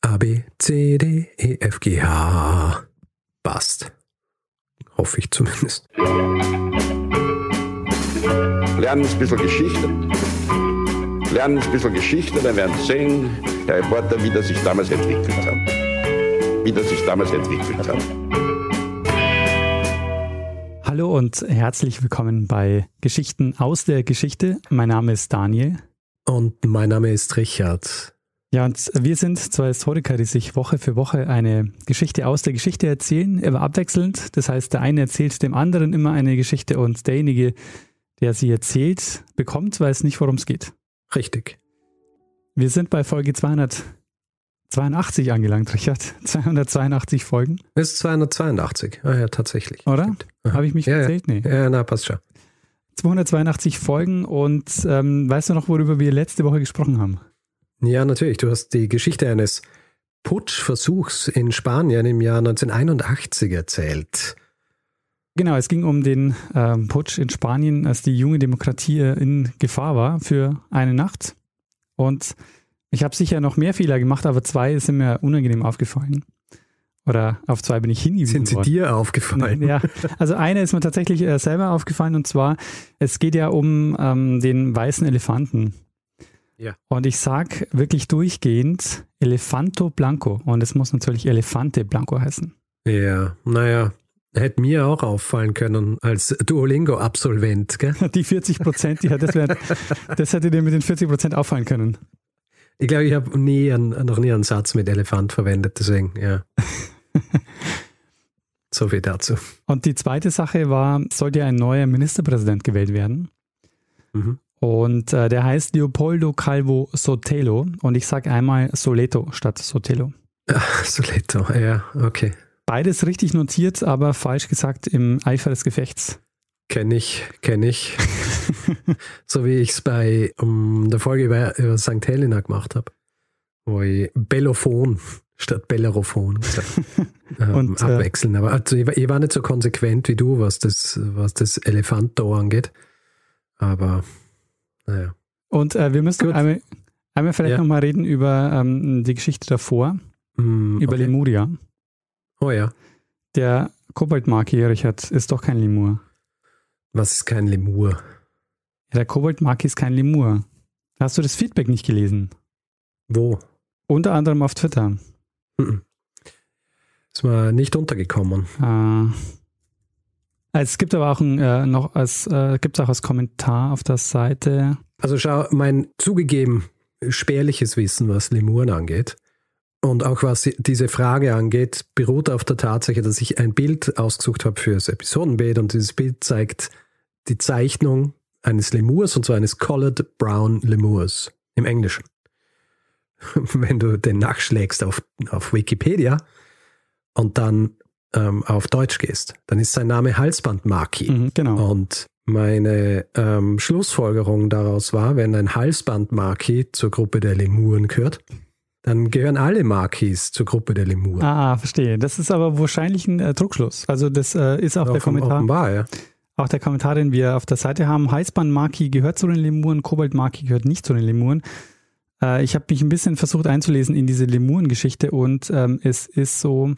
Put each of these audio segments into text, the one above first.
A, B, C, D, E, F, G, H. Passt. Hoffe ich zumindest. Lernen ein bisschen Geschichte. Lernen ein bisschen Geschichte, dann werden Sie sehen, Herr Reporter, wie das sich damals entwickelt hat. Wie das sich damals entwickelt hat. Hallo und herzlich willkommen bei Geschichten aus der Geschichte. Mein Name ist Daniel. Und mein Name ist Richard. Ja, und wir sind zwei Historiker, die sich Woche für Woche eine Geschichte aus der Geschichte erzählen, immer abwechselnd. Das heißt, der eine erzählt dem anderen immer eine Geschichte und derjenige, der sie erzählt, bekommt, weiß nicht, worum es geht. Richtig. Wir sind bei Folge 282 angelangt, Richard. 282 Folgen. Das ist 282. Ah ja, tatsächlich. Oder? Habe ich mich ja, erzählt? Nee. Ja, na, passt schon. 282 Folgen und ähm, weißt du noch, worüber wir letzte Woche gesprochen haben? Ja, natürlich. Du hast die Geschichte eines Putschversuchs in Spanien im Jahr 1981 erzählt. Genau, es ging um den ähm, Putsch in Spanien, als die junge Demokratie in Gefahr war für eine Nacht. Und ich habe sicher noch mehr Fehler gemacht, aber zwei sind mir unangenehm aufgefallen. Oder auf zwei bin ich hingewiesen Sind sie worden. dir aufgefallen? Ja, also eine ist mir tatsächlich äh, selber aufgefallen und zwar, es geht ja um ähm, den weißen Elefanten. Ja. Und ich sag wirklich durchgehend Elefanto Blanco und es muss natürlich Elefante Blanco heißen. Ja, naja, hätte mir auch auffallen können als Duolingo-Absolvent, gell? Die 40 Prozent, ja, das, wär, das hätte dir mit den 40 Prozent auffallen können. Ich glaube, ich habe nie einen, noch nie einen Satz mit Elefant verwendet, deswegen, ja. so viel dazu. Und die zweite Sache war, sollte ein neuer Ministerpräsident gewählt werden. Mhm. Und äh, der heißt Leopoldo Calvo Sotelo. Und ich sage einmal Soleto statt Sotelo. Ach, Soleto, ja, okay. Beides richtig notiert, aber falsch gesagt im Eifer des Gefechts. Kenne ich, kenne ich. so wie ich es bei um, der Folge über, über St. Helena gemacht habe. Wo ich Bellophon statt Bellerophon ähm, Und, äh, abwechseln. Aber also ich, war- ich war nicht so konsequent wie du, was das, was das Elefanto angeht. Aber naja. Und äh, wir müssen Gut. einmal, einmal vielleicht Ja. nochmal reden über ähm, die Geschichte davor, Hm, über okay. Lemuria. Oh ja. Der Koboldmaki, Richard, ist doch kein Lemur. Was ist kein Lemur? Ja, der Koboldmaki ist kein Lemur. Hast du das Feedback nicht gelesen? Wo? Unter anderem auf Twitter. Mhm. Ist mir nicht untergekommen. Äh, es gibt aber auch ein, äh, noch als, äh, gibt's auch als Kommentar auf der Seite. Also schau, mein zugegeben spärliches Wissen, was Lemuren angeht und auch was diese Frage angeht, beruht auf der Tatsache, dass ich ein Bild ausgesucht habe für das Episodenbild und dieses Bild zeigt die Zeichnung eines Lemurs und zwar eines Colored Brown Lemurs im Englischen. Wenn du den nachschlägst auf, auf Wikipedia und dann ähm, auf Deutsch gehst, dann ist sein Name Halsbandmaki. Mhm, genau. Und meine ähm, Schlussfolgerung daraus war, wenn ein Halsband-Maki zur Gruppe der Lemuren gehört, dann gehören alle Makis zur Gruppe der Lemuren. Ah, verstehe. Das ist aber wahrscheinlich ein äh, Druckschluss. Also das äh, ist auch der Offen- Kommentar. Offenbar, ja. Auch der Kommentar, den wir auf der Seite haben. Heißbahn-Maki gehört zu den Lemuren, Kobold-Maki gehört nicht zu den Lemuren. Äh, ich habe mich ein bisschen versucht einzulesen in diese Lemuren-Geschichte und ähm, es ist so,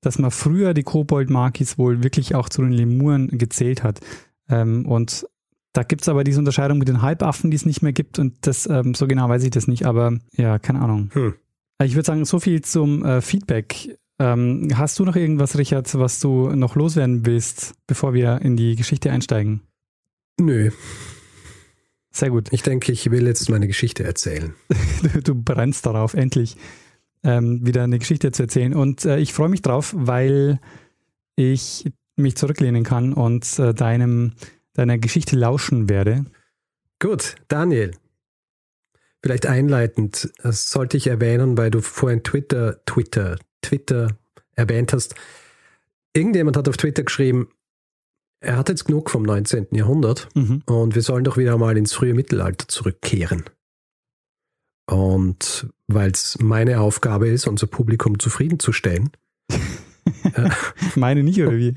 dass man früher die Kobold-Makis wohl wirklich auch zu den Lemuren gezählt hat. Ähm, und da gibt es aber diese Unterscheidung mit den Halbaffen, die es nicht mehr gibt und das, ähm, so genau weiß ich das nicht, aber ja, keine Ahnung. Hm. Ich würde sagen, so viel zum äh, Feedback. Ähm, hast du noch irgendwas, Richard, was du noch loswerden willst, bevor wir in die Geschichte einsteigen? Nö, Sehr gut. ich denke, ich will jetzt meine Geschichte erzählen. Du, du brennst darauf, endlich ähm, wieder eine Geschichte zu erzählen. Und äh, ich freue mich drauf, weil ich mich zurücklehnen kann und äh, deinem, deiner Geschichte lauschen werde. Gut, Daniel. Vielleicht einleitend, das sollte ich erwähnen, weil du vorhin Twitter, Twitter, Twitter erwähnt hast. Irgendjemand hat auf Twitter geschrieben, er hat jetzt genug vom 19. Jahrhundert Mhm. und wir sollen doch wieder mal ins frühe Mittelalter zurückkehren. Und weil es meine Aufgabe ist, unser Publikum zufriedenzustellen, Meine nicht, oder wie?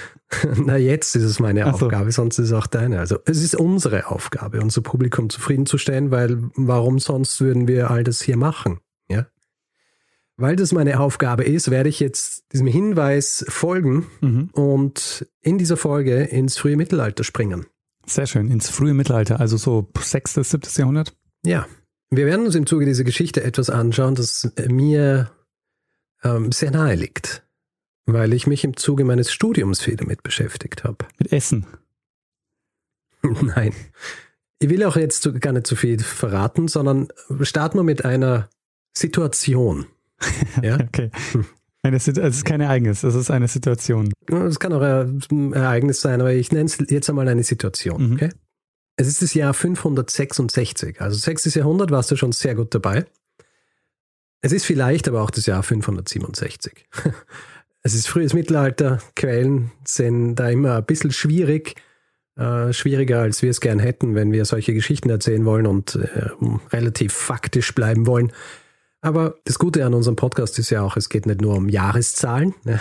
na jetzt ist es meine so. Aufgabe, sonst ist es auch deine. Also es ist unsere Aufgabe, unser Publikum zufriedenzustellen, weil warum sonst würden wir all das hier machen? Ja? Weil das meine Aufgabe ist, werde ich jetzt diesem Hinweis folgen Mhm. und in dieser Folge ins frühe Mittelalter springen. Sehr schön. Ins frühe Mittelalter, also so 6., 7. Jahrhundert. Ja, wir werden uns im Zuge dieser Geschichte etwas anschauen, das mir ähm, sehr nahe liegt, weil ich mich im Zuge meines Studiums viel damit beschäftigt habe. Mit Essen. Nein. Ich will auch jetzt gar nicht zu viel verraten, sondern starten wir mit einer Situation. Ja? Okay. Eine, Sit- also es ist kein Ereignis, es ist eine Situation. Es kann auch ein Ereignis sein, aber ich nenne es jetzt einmal eine Situation. Mhm. Okay? Es ist das Jahr 566, also 6. Jahrhundert warst du schon sehr gut dabei. Es ist vielleicht aber auch das Jahr 567. Es ist frühes Mittelalter, Quellen sind da immer ein bisschen schwierig, äh, schwieriger als wir es gern hätten, wenn wir solche Geschichten erzählen wollen und äh, relativ faktisch bleiben wollen. Aber das Gute an unserem Podcast ist ja auch, es geht nicht nur um Jahreszahlen. Ne?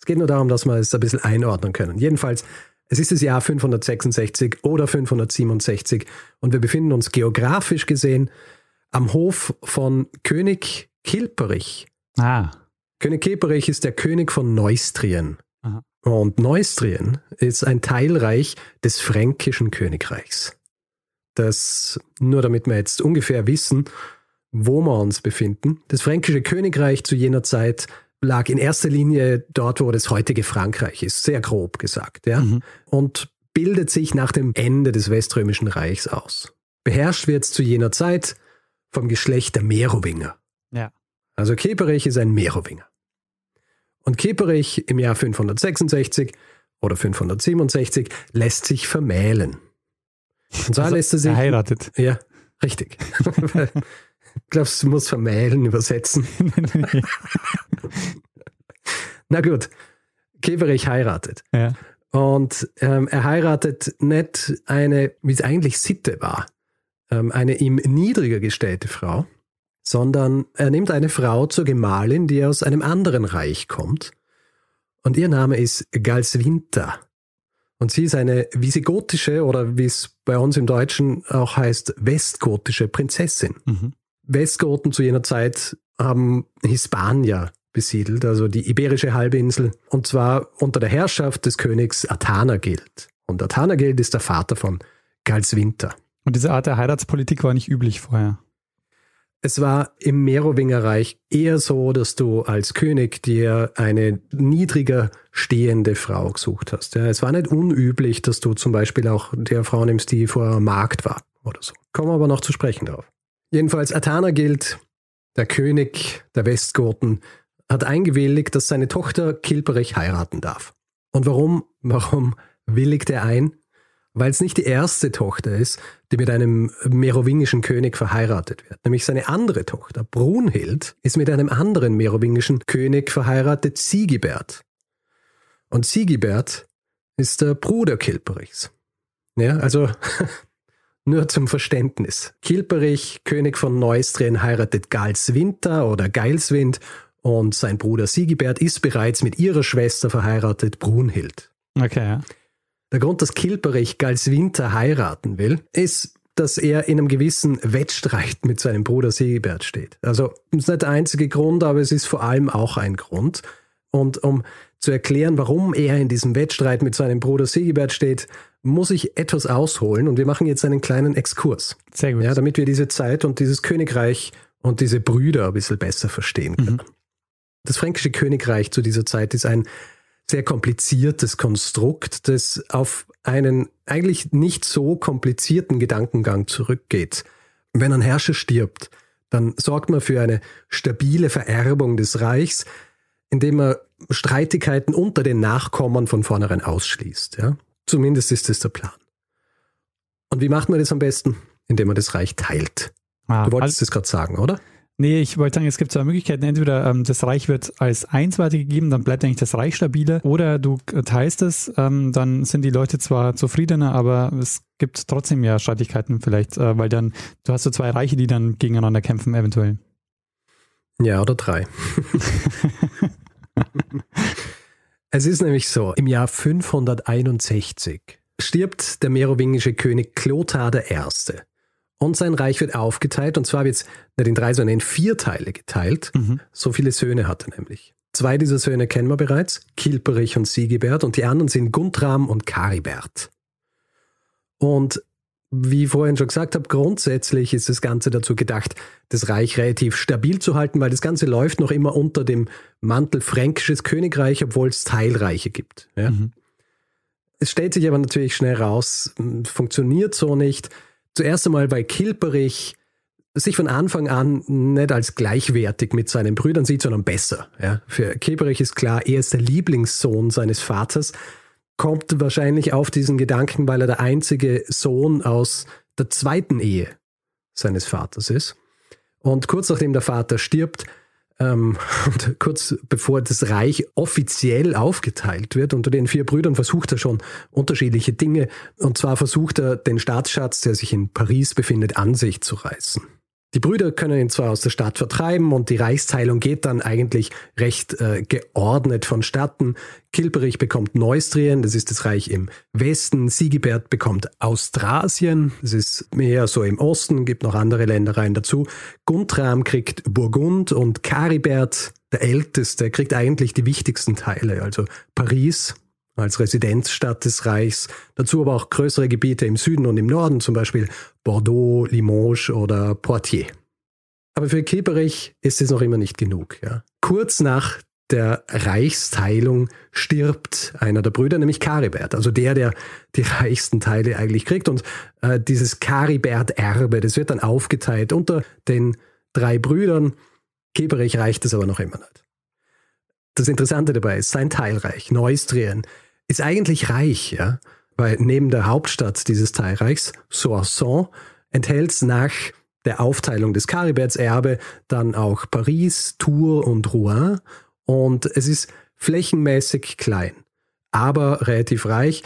Es geht nur darum, dass wir es ein bisschen einordnen können. Jedenfalls, es ist das Jahr 566 oder 567 und wir befinden uns geografisch gesehen am Hof von König Kilperich. Ah, König Kilperich ist der König von Neustrien. Aha. Und Neustrien ist ein Teilreich des fränkischen Königreichs. Das, nur damit wir jetzt ungefähr wissen, wo wir uns befinden. Das fränkische Königreich zu jener Zeit lag in erster Linie dort, wo das heutige Frankreich ist, sehr grob gesagt, ja. Mhm. Und bildet sich nach dem Ende des Weströmischen Reichs aus. Beherrscht wird es zu jener Zeit vom Geschlecht der Merowinger. Ja. Also Keperich ist ein Merowinger. Und Keperich im Jahr 566 oder 567 lässt sich vermählen. Und zwar also lässt er sich. verheiratet. Ja, richtig. ich glaube, du musst vermählen übersetzen. Na gut, Keperich heiratet. ja. Und ähm, er heiratet nicht eine, wie es eigentlich Sitte war, ähm, eine ihm niedriger gestellte Frau, sondern er nimmt eine Frau zur Gemahlin, die aus einem anderen Reich kommt. Und ihr Name ist Galswinter. Und sie ist eine visigotische oder wie es bei uns im Deutschen auch heißt, westgotische Prinzessin. Mhm. Westgoten zu jener Zeit haben Hispanier besiedelt, also die iberische Halbinsel, und zwar unter der Herrschaft des Königs Athanagild. Und Athanagild ist der Vater von Galswinter. Und diese Art der Heiratspolitik war nicht üblich vorher. Es war im Merowingerreich eher so, dass du als König dir eine niedriger stehende Frau gesucht hast. Ja, es war nicht unüblich, dass du zum Beispiel auch der Frau nimmst, die vor einem Markt war oder so. Kommen wir aber noch zu sprechen drauf. Jedenfalls Athanagild, der König der Westgoten, hat eingewilligt, dass seine Tochter Kilperich heiraten darf. Und warum, warum willigt er ein? Weil es nicht die erste Tochter ist, die mit einem merowingischen König verheiratet wird. Nämlich seine andere Tochter, Brunhild, ist mit einem anderen merowingischen König verheiratet, Sigibert. Und Sigibert ist der Bruder Kilperichs. Ja, also nur zum Verständnis. Kilperich, König von Neustrien, heiratet Galswinter oder Geilswind und sein Bruder Sigibert ist bereits mit ihrer Schwester verheiratet, Brunhild. Okay, ja. Der Grund, dass Kilperich Galswinter heiraten will, ist, dass er in einem gewissen Wettstreit mit seinem Bruder Sigibert steht. Also, das ist nicht der einzige Grund, aber es ist vor allem auch ein Grund. Und um zu erklären, warum er in diesem Wettstreit mit seinem Bruder Sigibert steht, muss ich etwas ausholen und wir machen jetzt einen kleinen Exkurs. Sehr gut. Ja, damit wir diese Zeit und dieses Königreich und diese Brüder ein bisschen besser verstehen können. Das fränkische Königreich zu dieser Zeit ist ein sehr kompliziertes Konstrukt, das auf einen eigentlich nicht so komplizierten Gedankengang zurückgeht. Wenn ein Herrscher stirbt, dann sorgt man für eine stabile Vererbung des Reichs, indem man Streitigkeiten unter den Nachkommen von vornherein ausschließt. Ja? Zumindest ist das der Plan. Und wie macht man das am besten? Indem man das Reich teilt. Ah, Du wolltest also- das gerade sagen, oder? Nee, ich wollte sagen, es gibt zwei Möglichkeiten. Entweder ähm, das Reich wird als eins weitergegeben, dann bleibt eigentlich das Reich stabiler. Oder du teilst es, ähm, dann sind die Leute zwar zufriedener, aber es gibt trotzdem ja Streitigkeiten vielleicht, äh, weil dann, du hast so zwei Reiche, die dann gegeneinander kämpfen, eventuell. Ja, oder drei. es ist nämlich so, im Jahr 561 stirbt der merowingische König Clothar I. Und sein Reich wird aufgeteilt, und zwar wird es nicht in drei, sondern in vier Teile geteilt. Mhm. So viele Söhne hat er nämlich. Zwei dieser Söhne kennen wir bereits, Kilperich und Sigibert, und die anderen sind Guntram und Karibert. Und wie ich vorhin schon gesagt habe, grundsätzlich ist das Ganze dazu gedacht, das Reich relativ stabil zu halten, weil das Ganze läuft noch immer unter dem Mantel fränkisches Königreich, obwohl es Teilreiche gibt. Ja? Mhm. Es stellt sich aber natürlich schnell raus, funktioniert so nicht. Zuerst einmal, weil Kilperich sich von Anfang an nicht als gleichwertig mit seinen Brüdern sieht, sondern besser. Ja. Für Kilperich ist klar, er ist der Lieblingssohn seines Vaters, kommt wahrscheinlich auf diesen Gedanken, weil er der einzige Sohn aus der zweiten Ehe seines Vaters ist. Und kurz nachdem der Vater stirbt, ähm, und kurz bevor das Reich offiziell aufgeteilt wird, unter den vier Brüdern versucht er schon unterschiedliche Dinge. Und zwar versucht er, den Staatsschatz, der sich in Paris befindet, an sich zu reißen. Die Brüder können ihn zwar aus der Stadt vertreiben und die Reichsteilung geht dann eigentlich recht äh, geordnet vonstatten. Kilperich bekommt Neustrien, das ist das Reich im Westen. Sigibert bekommt Austrasien, das ist mehr so im Osten, gibt noch andere Ländereien dazu. Guntram kriegt Burgund und Karibert, der Älteste, kriegt eigentlich die wichtigsten Teile, also Paris, als Residenzstadt des Reichs. Dazu aber auch größere Gebiete im Süden und im Norden, zum Beispiel Bordeaux, Limoges oder Poitiers. Aber für Kilperich ist es noch immer nicht genug. Ja. Kurz nach der Reichsteilung stirbt einer der Brüder, nämlich Karibert, also der, der die reichsten Teile eigentlich kriegt. Und äh, dieses Karibert-Erbe, das wird dann aufgeteilt unter den drei Brüdern. Kilperich reicht es aber noch immer nicht. Das Interessante dabei ist, sein Teilreich, Neustrien, ist eigentlich reich, ja, weil neben der Hauptstadt dieses Teilreichs, Soissons, enthält es nach der Aufteilung des Kariberts Erbe dann auch Paris, Tours und Rouen und es ist flächenmäßig klein, aber relativ reich.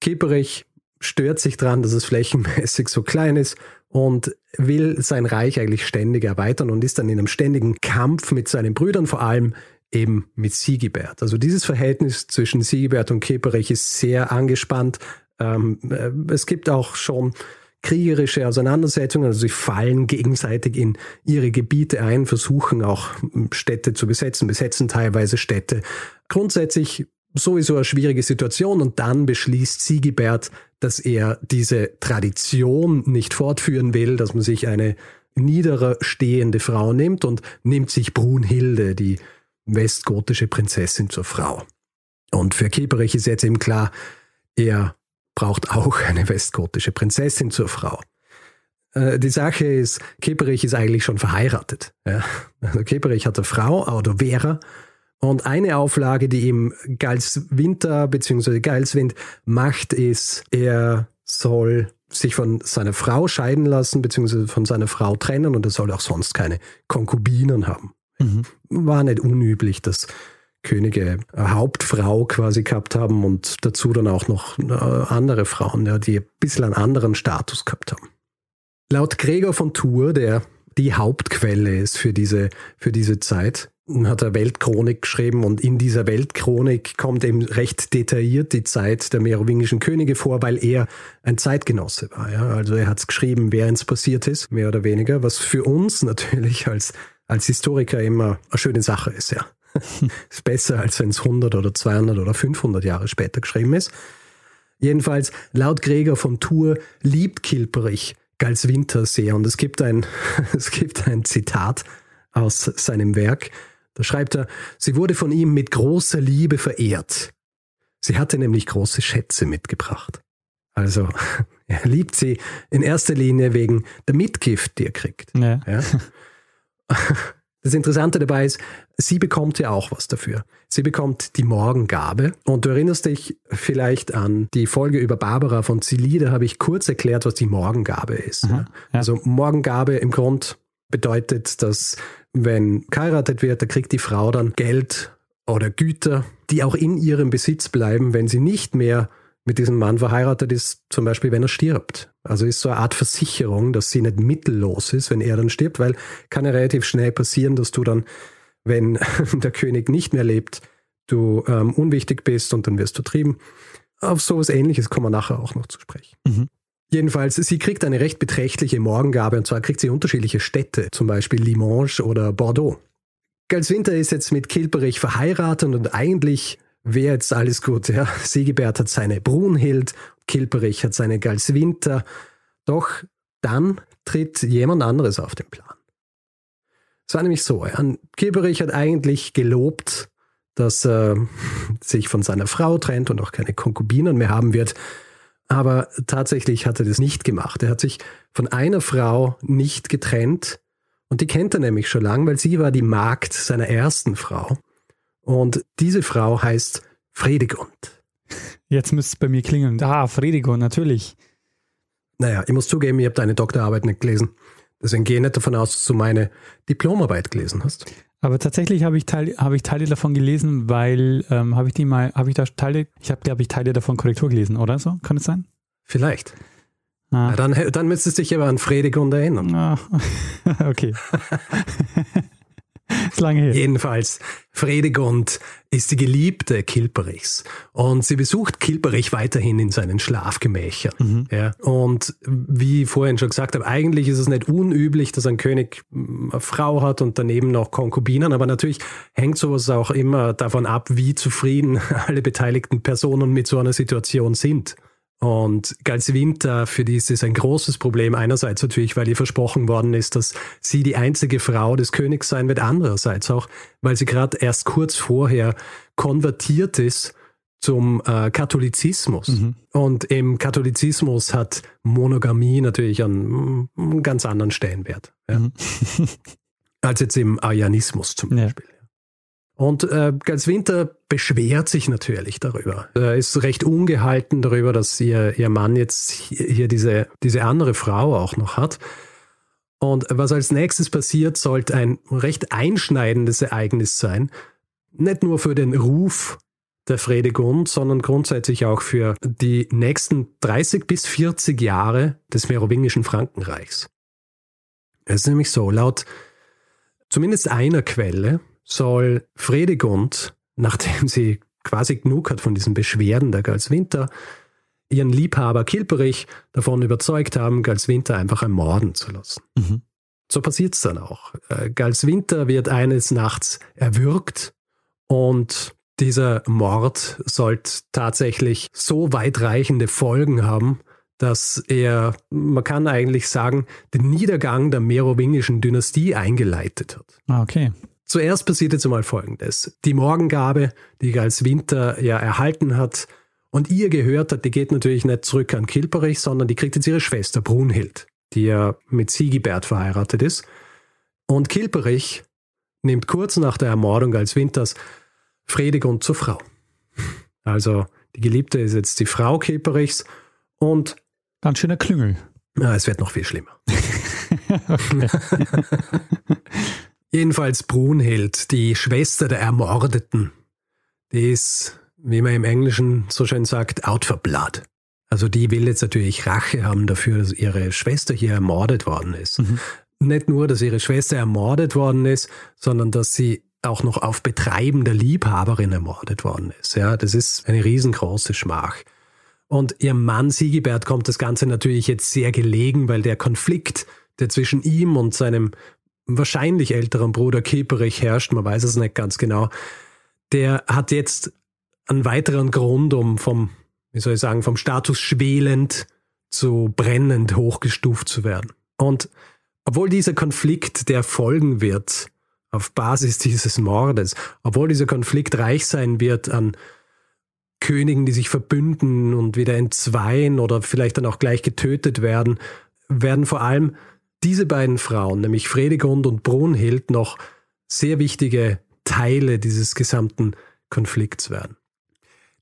Kipperich stört sich daran, dass es flächenmäßig so klein ist und will sein Reich eigentlich ständig erweitern und ist dann in einem ständigen Kampf mit seinen Brüdern, vor allem eben mit Siegibert. Also dieses Verhältnis zwischen Siegibert und Keperich ist sehr angespannt. Ähm, äh, es gibt auch schon kriegerische Auseinandersetzungen, also sie fallen gegenseitig in ihre Gebiete ein, versuchen auch Städte zu besetzen, besetzen teilweise Städte. Grundsätzlich sowieso eine schwierige Situation und dann beschließt Siegibert, dass er diese Tradition nicht fortführen will, dass man sich eine niedere stehende Frau nimmt und nimmt sich Brunhilde, die westgotische Prinzessin zur Frau. Und für Kieperich ist jetzt eben klar, er braucht auch eine westgotische Prinzessin zur Frau. Äh, die Sache ist, Kieperich ist eigentlich schon verheiratet. Ja? Also Kieperich hat eine Frau, oder Vera, und eine Auflage, die ihm Winter bzw. Geilswind macht, ist, er soll sich von seiner Frau scheiden lassen bzw. von seiner Frau trennen und er soll auch sonst keine Konkubinen haben. Mhm. War nicht unüblich, dass Könige eine Hauptfrau quasi gehabt haben und dazu dann auch noch äh, andere Frauen, ja, die ein bisschen einen anderen Status gehabt haben. Laut Gregor von Tours, der die Hauptquelle ist für diese, für diese Zeit, hat er Weltchronik geschrieben und in dieser Weltchronik kommt eben recht detailliert die Zeit der merowingischen Könige vor, weil er ein Zeitgenosse war. Ja? Also er hat es geschrieben, während es passiert ist, mehr oder weniger, was für uns natürlich als als Historiker immer eine schöne Sache ist, ja. ist besser, als wenn es 100 oder 200 oder 500 Jahre später geschrieben ist. Jedenfalls, laut Gregor von Tour liebt Kilperich Gals Winter sehr und es gibt ein, es gibt ein Zitat aus seinem Werk. Da schreibt er, sie wurde von ihm mit großer Liebe verehrt. Sie hatte nämlich große Schätze mitgebracht. Also, er liebt sie in erster Linie wegen der Mitgift, die er kriegt. Ja. ja? Das Interessante dabei ist, sie bekommt ja auch was dafür. Sie bekommt die Morgengabe. Und du erinnerst dich vielleicht an die Folge über Barbara von Zilli, da habe ich kurz erklärt, was die Morgengabe ist. Aha, ja. Also Morgengabe im Grund bedeutet, dass wenn geheiratet wird, da kriegt die Frau dann Geld oder Güter, die auch in ihrem Besitz bleiben, wenn sie nicht mehr mit diesem Mann verheiratet ist, zum Beispiel, wenn er stirbt. Also ist so eine Art Versicherung, dass sie nicht mittellos ist, wenn er dann stirbt, weil kann ja relativ schnell passieren, dass du dann, wenn der König nicht mehr lebt, du ähm, unwichtig bist und dann wirst du trieben. Auf sowas ähnliches kommen wir nachher auch noch zu sprechen. Mhm. Jedenfalls, sie kriegt eine recht beträchtliche Morgengabe und zwar kriegt sie unterschiedliche Städte, zum Beispiel Limoges oder Bordeaux. Galswinter ist jetzt mit Kilperich verheiratet und eigentlich wäre jetzt alles gut. Ja. Sigebert hat seine Brunhild, Kilperich hat seine Galswinter. Doch dann tritt jemand anderes auf den Plan. Es war nämlich so, Kilperich hat eigentlich gelobt, dass er sich von seiner Frau trennt und auch keine Konkubinen mehr haben wird. Aber tatsächlich hat er das nicht gemacht. Er hat sich von einer Frau nicht getrennt. Und die kennt er nämlich schon lange, weil sie war die Magd seiner ersten Frau. Und diese Frau heißt Fredegund. Jetzt müsste es bei mir klingeln. Ah, Fredegund, natürlich. Naja, ich muss zugeben, ich habe deine Doktorarbeit nicht gelesen. Deswegen gehe ich nicht davon aus, dass du meine Diplomarbeit gelesen hast. Aber tatsächlich habe ich, Teil, hab ich Teile davon gelesen, weil ähm, habe ich die mal, habe ich da Teile, ich habe, glaube ich, Teile davon Korrektur gelesen, oder so? Kann es sein? Vielleicht. Ah. Dann, dann müsstest du dich aber an Fredegund erinnern. Ah. okay. ist lange her. Jedenfalls, Fredegund ist die Geliebte Kilperichs und sie besucht Kilperich weiterhin in seinen Schlafgemächern. Mhm. Ja, und wie ich vorhin schon gesagt habe, eigentlich ist es nicht unüblich, dass ein König eine Frau hat und daneben noch Konkubinen, aber natürlich hängt sowas auch immer davon ab, wie zufrieden alle beteiligten Personen mit so einer Situation sind. Und Galswinter, für die ist es ein großes Problem. Einerseits natürlich, weil ihr versprochen worden ist, dass sie die einzige Frau des Königs sein wird. Andererseits auch, weil sie gerade erst kurz vorher konvertiert ist zum äh, Katholizismus. Mhm. Und im Katholizismus hat Monogamie natürlich einen, einen ganz anderen Stellenwert. Ja. Mhm. als jetzt im Arianismus zum Beispiel. Ja. Und äh, Galswinter beschwert sich natürlich darüber. Er ist recht ungehalten darüber, dass ihr, ihr Mann jetzt hier diese, diese andere Frau auch noch hat. Und was als nächstes passiert, sollte ein recht einschneidendes Ereignis sein. Nicht nur für den Ruf der Fredegund, sondern grundsätzlich auch für die nächsten 30 bis 40 Jahre des merowingischen Frankenreichs. Es ist nämlich so, laut zumindest einer Quelle soll Fredegund, nachdem sie quasi genug hat von diesen Beschwerden der Galswinter, ihren Liebhaber Kilperich davon überzeugt haben, Galswinter einfach ermorden zu lassen. Mhm. So passiert es dann auch. Äh, Galswinter wird eines Nachts erwürgt und dieser Mord sollte tatsächlich so weitreichende Folgen haben, dass er, man kann eigentlich sagen, den Niedergang der merowingischen Dynastie eingeleitet hat. Ah, okay. Zuerst passiert jetzt einmal Folgendes. Die Morgengabe, die als Winter ja erhalten hat und ihr gehört hat, die geht natürlich nicht zurück an Kilperich, sondern die kriegt jetzt ihre Schwester Brunhild, die ja mit Sigibert verheiratet ist. Und Kilperich nimmt kurz nach der Ermordung als Winters Fredegund zur Frau. Also die Geliebte ist jetzt die Frau Kilperichs und Ganz schöner Klüngel. Ja, es wird noch viel schlimmer. Jedenfalls Brunhild, die Schwester der Ermordeten, die ist, wie man im Englischen so schön sagt, out for blood. Also die will jetzt natürlich Rache haben dafür, dass ihre Schwester hier ermordet worden ist. Mhm. Nicht nur, dass ihre Schwester ermordet worden ist, sondern dass sie auch noch auf Betreiben der Liebhaberin ermordet worden ist. Ja, das ist eine riesengroße Schmach. Und ihrem Mann Sigibert kommt das Ganze natürlich jetzt sehr gelegen, weil der Konflikt, der zwischen ihm und seinem wahrscheinlich älteren Bruder Keperich herrscht, man weiß es nicht ganz genau, der hat jetzt einen weiteren Grund, um vom, wie soll ich sagen, vom Status schwelend zu brennend hochgestuft zu werden. Und obwohl dieser Konflikt, der folgen wird, auf Basis dieses Mordes, obwohl dieser Konflikt reich sein wird an Königen, die sich verbünden und wieder entzweien oder vielleicht dann auch gleich getötet werden, werden vor allem diese beiden Frauen, nämlich Fredegund und Brunhild, noch sehr wichtige Teile dieses gesamten Konflikts werden.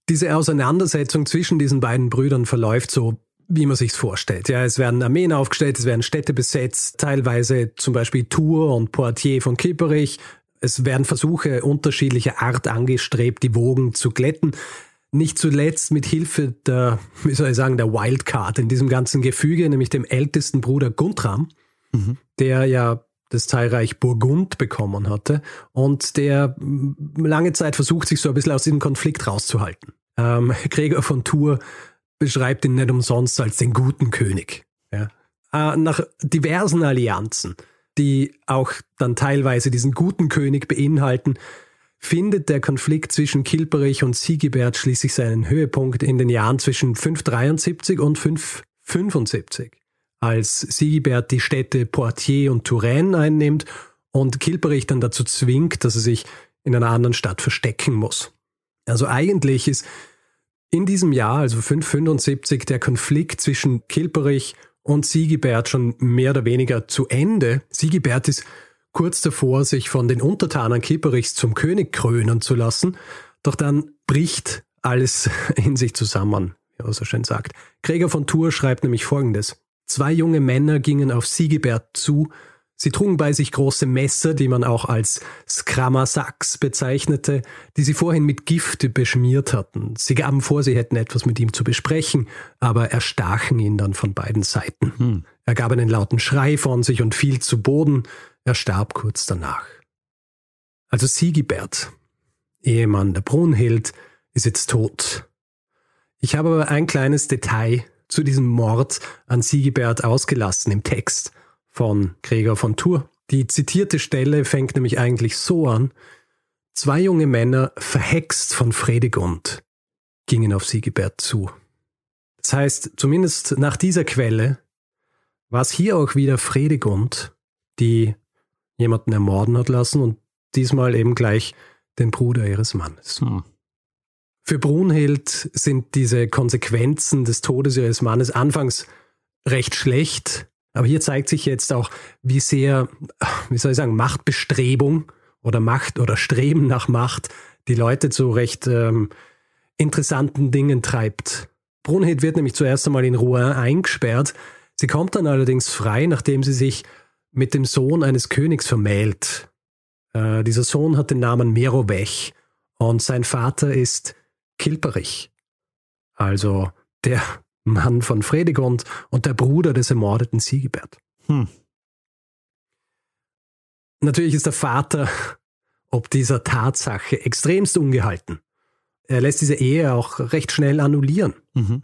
Diese Auseinandersetzung zwischen diesen beiden Brüdern verläuft so, wie man sich's vorstellt. Ja, es werden Armeen aufgestellt, es werden Städte besetzt, teilweise zum Beispiel Tours und Poitiers von Kipperich. Es werden Versuche unterschiedlicher Art angestrebt, die Wogen zu glätten. Nicht zuletzt mit Hilfe der, wie soll ich sagen, der Wildcard in diesem ganzen Gefüge, nämlich dem ältesten Bruder Guntram, mhm. der ja das Teilreich Burgund bekommen hatte und der lange Zeit versucht, sich so ein bisschen aus diesem Konflikt rauszuhalten. Ähm, Gregor von Tours beschreibt ihn nicht umsonst als den guten König. Ja. Äh, nach diversen Allianzen, die auch dann teilweise diesen guten König beinhalten, findet der Konflikt zwischen Kilperich und Sigebert schließlich seinen Höhepunkt in den Jahren zwischen 573 und 575, als Sigebert die Städte Poitiers und Touraine einnimmt und Kilperich dann dazu zwingt, dass er sich in einer anderen Stadt verstecken muss. Also eigentlich ist in diesem Jahr, also 575, der Konflikt zwischen Kilperich und Sigebert schon mehr oder weniger zu Ende. Sigebert ist kurz davor, sich von den Untertanen Kipperichs zum König krönen zu lassen, doch dann bricht alles in sich zusammen, wie er so schön sagt. Gregor von Tours schreibt nämlich folgendes. Zwei junge Männer gingen auf Sigebert zu, Sie trugen bei sich große Messer, die man auch als Skramasax bezeichnete, die sie vorhin mit Gift beschmiert hatten. Sie gaben vor, sie hätten etwas mit ihm zu besprechen, aber erstachen ihn dann von beiden Seiten. Hm. Er gab einen lauten Schrei von sich und fiel zu Boden. Er starb kurz danach. Also Sigibert, Ehemann der Brunhild, ist jetzt tot. Ich habe aber ein kleines Detail zu diesem Mord an Sigibert ausgelassen im Text von Gregor von Tours. Die zitierte Stelle fängt nämlich eigentlich so an. Zwei junge Männer, verhext von Fredegund, gingen auf Sigibert zu. Das heißt, zumindest nach dieser Quelle war es hier auch wieder Fredegund, die jemanden ermorden hat lassen und diesmal eben gleich den Bruder ihres Mannes. Hm. Für Brunhild sind diese Konsequenzen des Todes ihres Mannes anfangs recht schlecht, aber hier zeigt sich jetzt auch, wie sehr, wie soll ich sagen, Machtbestrebung oder Macht oder Streben nach Macht die Leute zu recht ähm, interessanten Dingen treibt. Brunhild wird nämlich zuerst einmal in Rouen eingesperrt. Sie kommt dann allerdings frei, nachdem sie sich mit dem Sohn eines Königs vermählt. Äh, dieser Sohn hat den Namen Merowech und sein Vater ist Kilperich. Also der Mann von Fredegund und der Bruder des ermordeten Sigebert. Hm. Natürlich ist der Vater ob dieser Tatsache extremst ungehalten. Er lässt diese Ehe auch recht schnell annullieren. Mhm.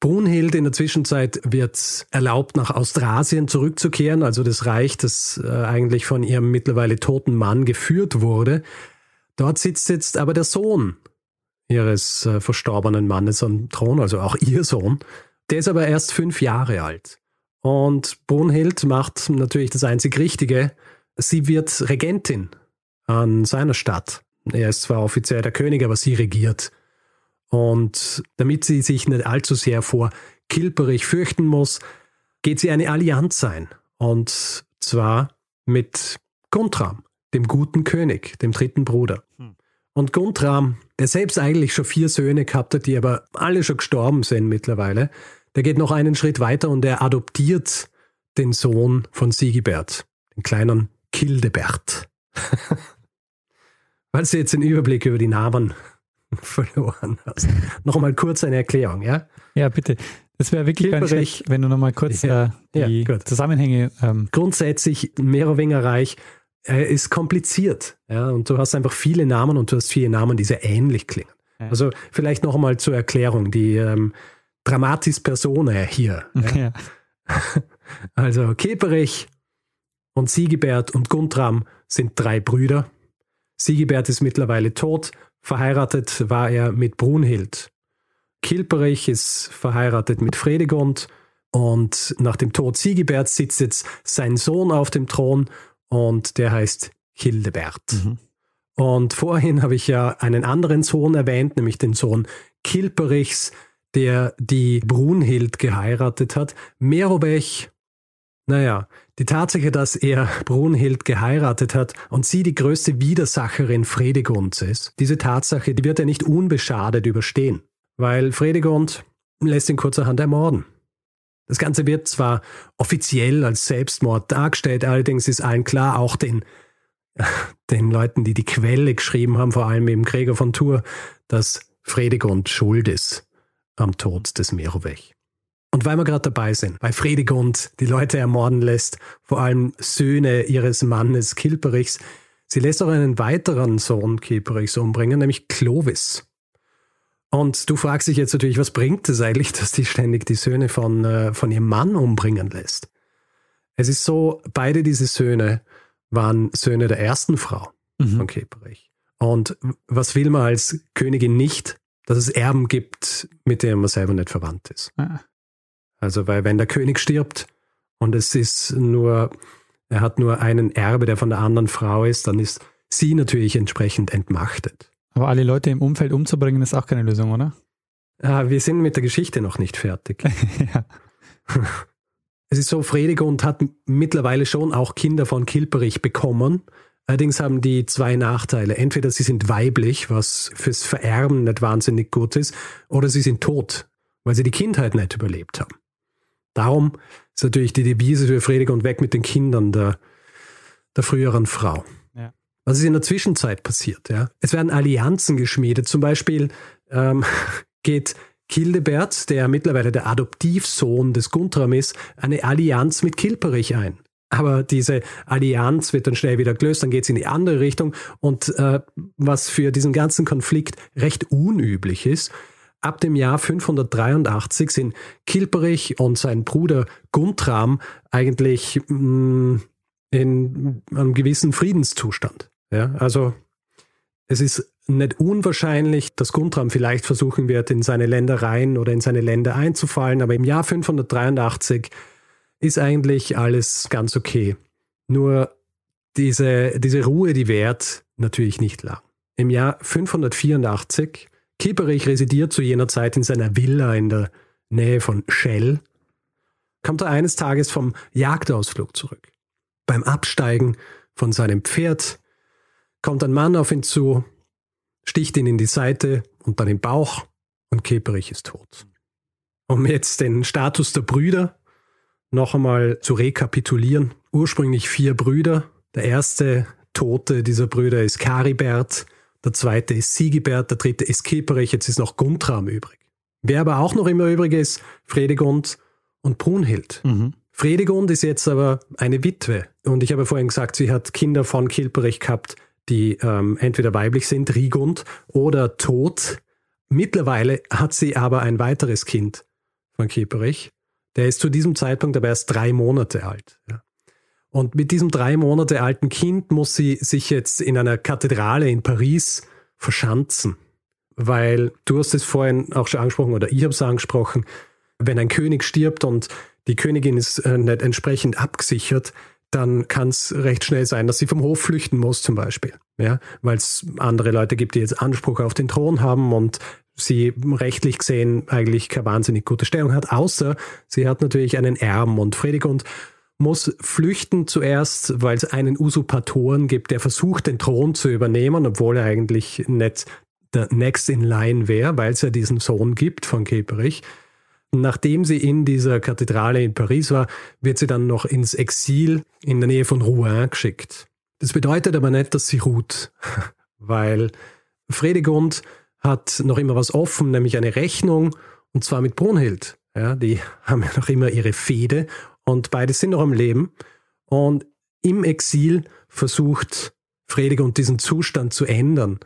Brunhild in der Zwischenzeit wird erlaubt, nach Austrasien zurückzukehren, also das Reich, das äh, eigentlich von ihrem mittlerweile toten Mann geführt wurde. Dort sitzt jetzt aber der Sohn ihres äh, verstorbenen Mannes am Thron, also auch ihr Sohn. Der ist aber erst fünf Jahre alt. Und Brunhild macht natürlich das einzig Richtige. Sie wird Regentin an seiner Stadt. Er ist zwar offiziell der König, aber sie regiert. Und damit sie sich nicht allzu sehr vor Kilperich fürchten muss, geht sie eine Allianz ein. Und zwar mit Guntram, dem guten König, dem dritten Bruder. Hm. Und Guntram, der selbst eigentlich schon vier Söhne gehabt hat, die aber alle schon gestorben sind mittlerweile, der geht noch einen Schritt weiter und er adoptiert den Sohn von Sigibert, den kleinen Kildebert. Weil du jetzt den Überblick über die Namen verloren hast. Nochmal kurz eine Erklärung, ja? Ja, bitte. Das wäre wirklich ganz schlecht, wenn du nochmal kurz ja, äh, die ja, Zusammenhänge. Ähm Grundsätzlich Merowingerreich äh, ist kompliziert, ja, und du hast einfach viele Namen und du hast viele Namen, die sehr ähnlich klingen. Ja. Also vielleicht nochmal zur Erklärung, die ähm, Dramatis Personae hier. Ja. Also Keperich und Sigebert und Guntram sind drei Brüder. Sigebert ist mittlerweile tot, Verheiratet war er mit Brunhild. Kilperich ist verheiratet mit Fredegund und nach dem Tod Sigeberts sitzt jetzt sein Sohn auf dem Thron und der heißt Hildebert. Mhm. Und vorhin habe ich ja einen anderen Sohn erwähnt, nämlich den Sohn Kilperichs, der die Brunhild geheiratet hat. Merobech, naja, die Tatsache, dass er Brunhild geheiratet hat und sie die größte Widersacherin Fredegunds ist, diese Tatsache, die wird er nicht unbeschadet überstehen, weil Fredegund lässt ihn kurzerhand ermorden. Das Ganze wird zwar offiziell als Selbstmord dargestellt, allerdings ist allen klar, auch den, den Leuten, die die Quelle geschrieben haben, vor allem eben Gregor von Tours, dass Fredegund schuld ist am Tod des Merowech. Und weil wir gerade dabei sind, weil Fredegund die Leute ermorden lässt, vor allem Söhne ihres Mannes Kilperichs, sie lässt auch einen weiteren Sohn Kilperichs umbringen, nämlich Clovis. Und du fragst dich jetzt natürlich, was bringt es eigentlich, dass die ständig die Söhne von, äh, von ihrem Mann umbringen lässt? Es ist so, beide diese Söhne waren Söhne der ersten Frau mhm. von Keperich. Und was will man als Königin nicht? Dass es Erben gibt, mit denen man selber nicht verwandt ist. Ja. Also, weil wenn der König stirbt und es ist nur, er hat nur einen Erbe, der von der anderen Frau ist, dann ist sie natürlich entsprechend entmachtet. Aber alle Leute im Umfeld umzubringen, ist auch keine Lösung, oder? Ah, wir sind mit der Geschichte noch nicht fertig. ja. Es ist so, Fredegund hat mittlerweile schon auch Kinder von Kilperich bekommen. Allerdings haben die zwei Nachteile. Entweder sie sind weiblich, was fürs Vererben nicht wahnsinnig gut ist, oder sie sind tot, weil sie die Kindheit nicht überlebt haben. Darum ist natürlich die Devise für Fredegund weg mit den Kindern der, der früheren Frau. Was ist in der Zwischenzeit passiert? Ja? Es werden Allianzen geschmiedet. Zum Beispiel ähm, geht Kildebert, der mittlerweile der Adoptivsohn des Guntram ist, eine Allianz mit Kilperich ein. Aber diese Allianz wird dann schnell wieder gelöst, dann geht es in die andere Richtung. Und äh, was für diesen ganzen Konflikt recht unüblich ist, ab dem Jahr 583 sind Kilperich und sein Bruder Guntram eigentlich mh, mm, in einem gewissen Friedenszustand. Ja, also es ist nicht unwahrscheinlich, dass Guntram vielleicht versuchen wird, in seine Ländereien oder in seine Länder einzufallen, aber im Jahr 583 ist eigentlich alles ganz okay. Nur diese, diese Ruhe, die währt natürlich nicht lang. Im Jahr 584, Kieperich residiert zu jener Zeit in seiner Villa in der Nähe von Schell, kommt er eines Tages vom Jagdausflug zurück. Beim Absteigen von seinem Pferd kommt ein Mann auf ihn zu, sticht ihn in die Seite und dann im Bauch und Keperich ist tot. Um jetzt den Status der Brüder noch einmal zu rekapitulieren. Ursprünglich vier Brüder. Der erste Tote dieser Brüder ist Karibert, der zweite ist Sigibert, der dritte ist Keperich, jetzt ist noch Guntram übrig. Wer aber auch noch immer übrig ist, Fredegund und Brunhild. Mhm. Fredegund ist jetzt aber eine Witwe. Und ich habe vorhin gesagt, sie hat Kinder von Kilperich gehabt, die ähm, entweder weiblich sind, Rigund, oder tot. Mittlerweile hat sie aber ein weiteres Kind von Kieperich. Der ist zu diesem Zeitpunkt aber erst drei Monate alt. Ja. Und mit diesem drei Monate alten Kind muss sie sich jetzt in einer Kathedrale in Paris verschanzen. Weil du hast es vorhin auch schon angesprochen oder ich habe es angesprochen, wenn ein König stirbt und die Königin ist äh, nicht entsprechend abgesichert, dann kann es recht schnell sein, dass sie vom Hof flüchten muss zum Beispiel. Ja, weil es andere Leute gibt, die jetzt Anspruch auf den Thron haben und sie rechtlich gesehen eigentlich keine wahnsinnig gute Stellung hat, außer sie hat natürlich einen Erben und Fredegund muss flüchten zuerst, weil es einen Usurpatoren gibt, der versucht, den Thron zu übernehmen, obwohl er eigentlich nicht der Next in Line wäre, weil es ja diesen Sohn gibt von Keperich. Nachdem sie in dieser Kathedrale in Paris war, wird sie dann noch ins Exil in der Nähe von Rouen geschickt. Das bedeutet aber nicht, dass sie ruht, weil Fredegund hat noch immer was offen, nämlich eine Rechnung, und zwar mit Brunhild. Ja, die haben ja noch immer ihre Fehde und beide sind noch am Leben. Und im Exil versucht Fredegund diesen Zustand zu ändern.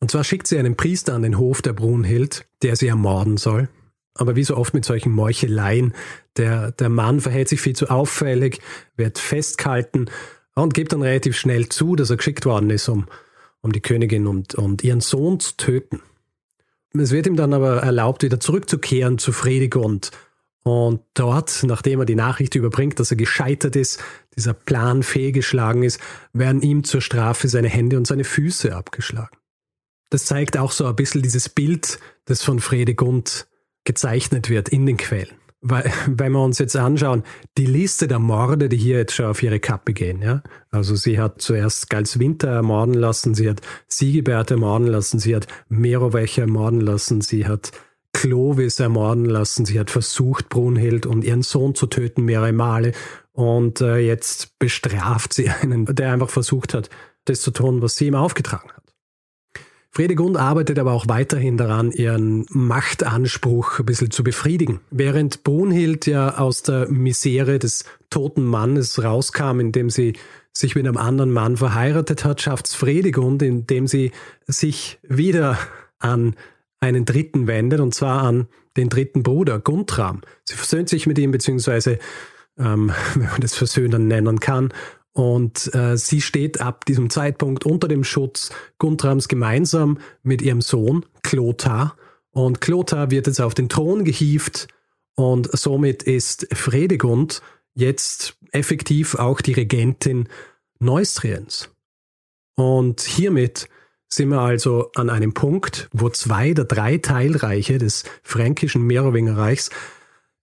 Und zwar schickt sie einen Priester an den Hof der Brunhild, der sie ermorden soll. Aber wie so oft mit solchen Meucheleien, der, der Mann verhält sich viel zu auffällig, wird festgehalten und gibt dann relativ schnell zu, dass er geschickt worden ist, um, um die Königin und, und ihren Sohn zu töten. Es wird ihm dann aber erlaubt, wieder zurückzukehren zu Fredegund. Und dort, nachdem er die Nachricht überbringt, dass er gescheitert ist, dieser Plan fehlgeschlagen ist, werden ihm zur Strafe seine Hände und seine Füße abgeschlagen. Das zeigt auch so ein bisschen dieses Bild, das von Fredegund gezeichnet wird in den Quellen. Weil, wenn wir uns jetzt anschauen, die Liste der Morde, die hier jetzt schon auf ihre Kappe gehen, ja. Also sie hat zuerst Gals Winter ermorden lassen, sie hat Sigebert ermorden lassen, sie hat Merowech ermorden lassen, sie hat Clovis ermorden lassen, sie hat versucht, Brunhild und ihren Sohn zu töten mehrere Male und äh, jetzt bestraft sie einen, der einfach versucht hat, das zu tun, was sie ihm aufgetragen hat. Fredegund arbeitet aber auch weiterhin daran, ihren Machtanspruch ein bisschen zu befriedigen. Während Brunhild ja aus der Misere des toten Mannes rauskam, indem sie sich mit einem anderen Mann verheiratet hat, schafft es Fredegund, indem sie sich wieder an einen Dritten wendet, und zwar an den dritten Bruder, Guntram. Sie versöhnt sich mit ihm, beziehungsweise, ähm, wenn man das Versöhnen nennen kann, und äh, sie steht ab diesem Zeitpunkt unter dem Schutz Guntrams gemeinsam mit ihrem Sohn Klotar. Und Klotar wird jetzt auf den Thron gehievt und somit ist Fredegund jetzt effektiv auch die Regentin Neustriens. Und hiermit sind wir also an einem Punkt, wo zwei der drei Teilreiche des fränkischen Merowingerreichs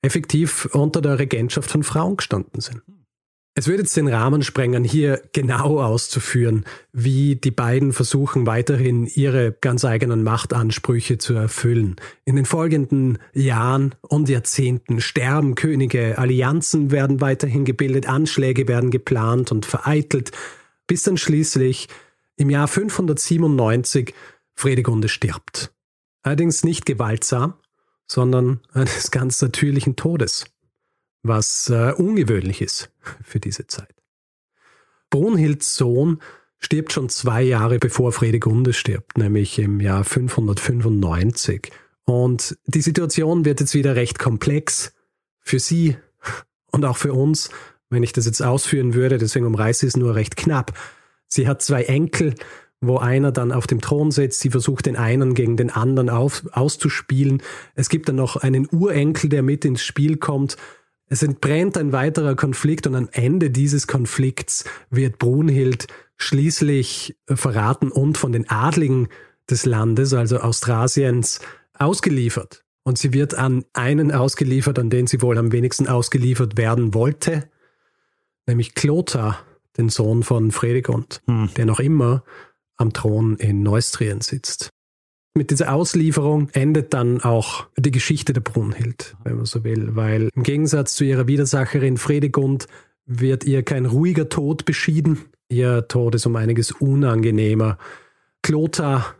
effektiv unter der Regentschaft von Frauen gestanden sind. Es würde jetzt den Rahmen sprengen, hier genau auszuführen, wie die beiden versuchen, weiterhin ihre ganz eigenen Machtansprüche zu erfüllen. In den folgenden Jahren und Jahrzehnten sterben Könige, Allianzen werden weiterhin gebildet, Anschläge werden geplant und vereitelt, bis dann schließlich im Jahr 597 Fredegunde stirbt. Allerdings nicht gewaltsam, sondern eines ganz natürlichen Todes was äh, ungewöhnlich ist für diese Zeit. Brunhilds Sohn stirbt schon zwei Jahre bevor Fredegunde stirbt, nämlich im Jahr 595. Und die Situation wird jetzt wieder recht komplex für sie und auch für uns, wenn ich das jetzt ausführen würde, deswegen umreiße ich es nur recht knapp. Sie hat zwei Enkel, wo einer dann auf dem Thron sitzt, sie versucht den einen gegen den anderen auf, auszuspielen. Es gibt dann noch einen Urenkel, der mit ins Spiel kommt, es entbrennt ein weiterer Konflikt und am Ende dieses Konflikts wird Brunhild schließlich verraten und von den Adligen des Landes, also Austrasiens, ausgeliefert. Und sie wird an einen ausgeliefert, an den sie wohl am wenigsten ausgeliefert werden wollte, nämlich Klotar, den Sohn von Fredegund, hm. der noch immer am Thron in Neustrien sitzt. Mit dieser Auslieferung endet dann auch die Geschichte der Brunhild, wenn man so will, weil im Gegensatz zu ihrer Widersacherin Fredegund wird ihr kein ruhiger Tod beschieden. Ihr Tod ist um einiges unangenehmer. Klotar,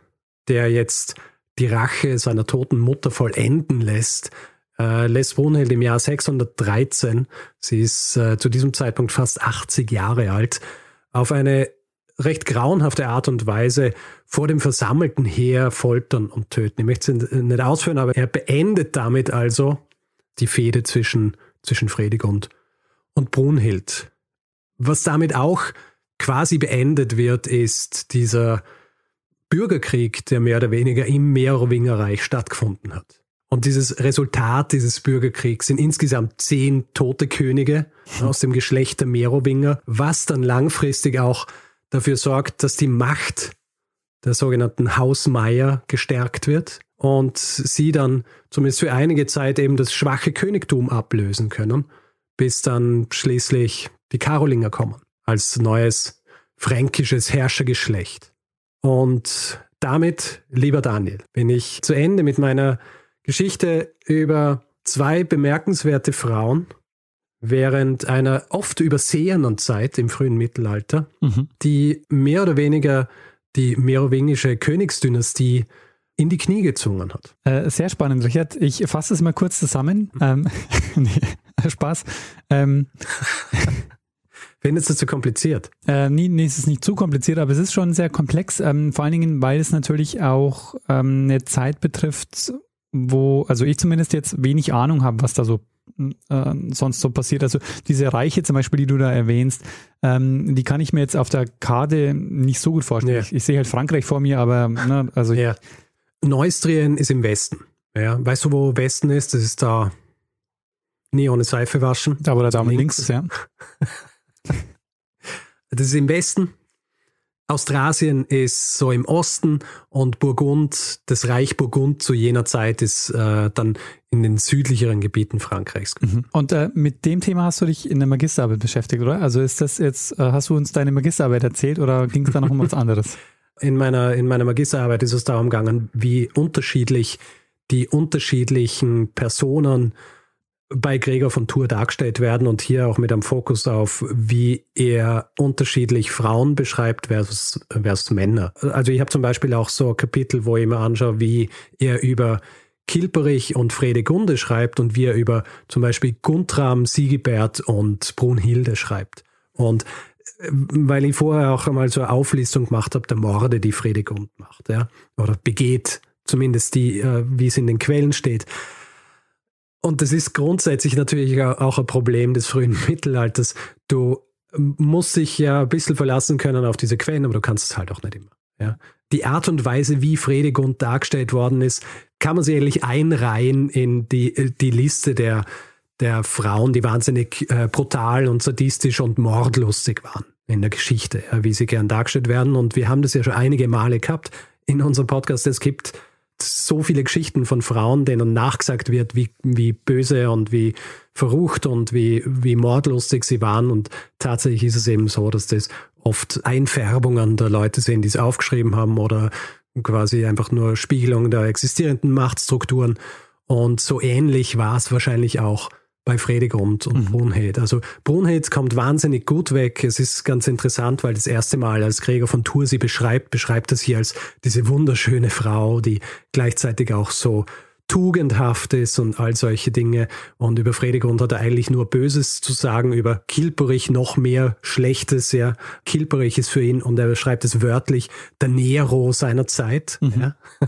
der jetzt die Rache seiner toten Mutter vollenden lässt, äh, lässt Brunhild im Jahr 613, sie ist äh, zu diesem Zeitpunkt fast 80 Jahre alt, auf eine recht grauenhafte Art und Weise vor dem versammelten Heer foltern und töten. Ich möchte es nicht ausführen, aber er beendet damit also die Fehde zwischen, zwischen Fredegund und Brunhild. Was damit auch quasi beendet wird, ist dieser Bürgerkrieg, der mehr oder weniger im Merowingerreich stattgefunden hat. Und dieses Resultat dieses Bürgerkriegs sind insgesamt zehn tote Könige aus dem Geschlecht der Merowinger, was dann langfristig auch dafür sorgt, dass die Macht der sogenannten Hausmeier gestärkt wird und sie dann zumindest für einige Zeit eben das schwache Königtum ablösen können, bis dann schließlich die Karolinger kommen als neues fränkisches Herrschergeschlecht. Und damit, lieber Daniel, bin ich zu Ende mit meiner Geschichte über zwei bemerkenswerte Frauen, während einer oft übersehenen Zeit im frühen Mittelalter, mhm. die mehr oder weniger die merowingische Königsdynastie in die Knie gezwungen hat. Äh, sehr spannend, Richard. Ich fasse es mal kurz zusammen. Ähm, nee, Spaß. Ähm, Findest du zu kompliziert? Äh, nee, nee, es ist nicht zu kompliziert, aber es ist schon sehr komplex. Ähm, vor allen Dingen, weil es natürlich auch ähm, eine Zeit betrifft, wo, also ich zumindest jetzt wenig Ahnung habe, was da so äh, sonst so passiert. Also diese Reiche zum Beispiel, die du da erwähnst, ähm, die kann ich mir jetzt auf der Karte nicht so gut vorstellen. Ja. Ich, ich, sehe halt Frankreich vor mir, aber ne, also ja. Neustrien ist im Westen. Ja, weißt du, wo Westen ist? Das ist da nie ohne Seife waschen. Da, wo der Daumen links, links ist, ja. das ist im Westen. Austrasien ist so im Osten und Burgund, das Reich Burgund zu jener Zeit ist äh, dann in den südlicheren Gebieten Frankreichs. Mhm. Und äh, mit dem Thema hast du dich in der Magisterarbeit beschäftigt, oder? Also ist das jetzt, äh, hast du uns deine Magisterarbeit erzählt oder ging es da noch um was anderes? In meiner, in meiner Magisterarbeit ist es darum gegangen, wie unterschiedlich die unterschiedlichen Personen bei Gregor von Tour dargestellt werden und hier auch mit einem Fokus auf, wie er unterschiedlich Frauen beschreibt versus, versus Männer. Also ich habe zum Beispiel auch so Kapitel, wo ich mir anschaue, wie er über Kilperich und Fredegunde schreibt und wie er über zum Beispiel Guntram, Sigebert und Brunhilde schreibt. Und äh, weil ich vorher auch einmal so eine Auflistung gemacht habe der Morde, die Fredegund macht, ja, oder begeht zumindest die, äh, wie es in den Quellen steht. Und das ist grundsätzlich natürlich auch ein Problem des frühen Mittelalters. Du musst dich ja ein bisschen verlassen können auf diese Quellen, aber du kannst es halt auch nicht immer. Ja. Die Art und Weise, wie Fredegund dargestellt worden ist, kann man sicherlich einreihen in die, die Liste der, der Frauen, die wahnsinnig äh, brutal und sadistisch und mordlustig waren in der Geschichte, ja, wie sie gern dargestellt werden. Und wir haben das ja schon einige Male gehabt in unserem Podcast. Es gibt so viele Geschichten von Frauen, denen nachgesagt wird, wie, wie böse und wie verrucht und wie, wie mordlustig sie waren. Und tatsächlich ist es eben so, dass das oft Einfärbungen der Leute sind, die es aufgeschrieben haben oder quasi einfach nur Spiegelungen der existierenden Machtstrukturen. Und so ähnlich war es wahrscheinlich auch bei Fredegrund und mhm. Brunhild. Also Brunhild kommt wahnsinnig gut weg. Es ist ganz interessant, weil das erste Mal, als Gregor von Tours sie beschreibt, beschreibt er sie als diese wunderschöne Frau, die gleichzeitig auch so tugendhaft ist und all solche Dinge. Und über Fredegrund hat er eigentlich nur Böses zu sagen, über Kilperich noch mehr Schlechtes. Ja, Kilperich ist für ihn, und er beschreibt es wörtlich, der Nero seiner Zeit. Mhm. Ja.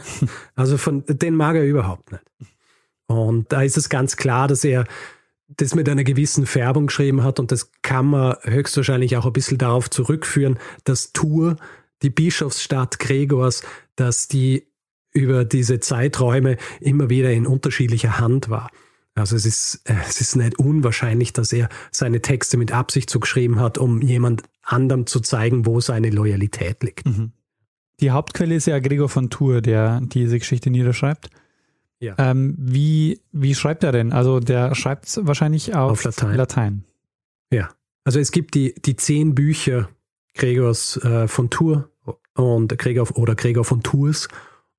Also von den mag er überhaupt nicht. Und da ist es ganz klar, dass er das mit einer gewissen Färbung geschrieben hat und das kann man höchstwahrscheinlich auch ein bisschen darauf zurückführen, dass Tour, die Bischofsstadt Gregors, dass die über diese Zeiträume immer wieder in unterschiedlicher Hand war. Also es ist, äh, es ist nicht unwahrscheinlich, dass er seine Texte mit Absicht so geschrieben hat, um jemand anderem zu zeigen, wo seine Loyalität liegt. Mhm. Die Hauptquelle ist ja Gregor von Tours, der diese Geschichte niederschreibt. Ja. Ähm, wie, wie schreibt er denn? Also der schreibt es wahrscheinlich auf, auf Latein. Latein. Ja. Also es gibt die, die zehn Bücher Gregors äh, von Tours und Gregor oder Gregor von Tours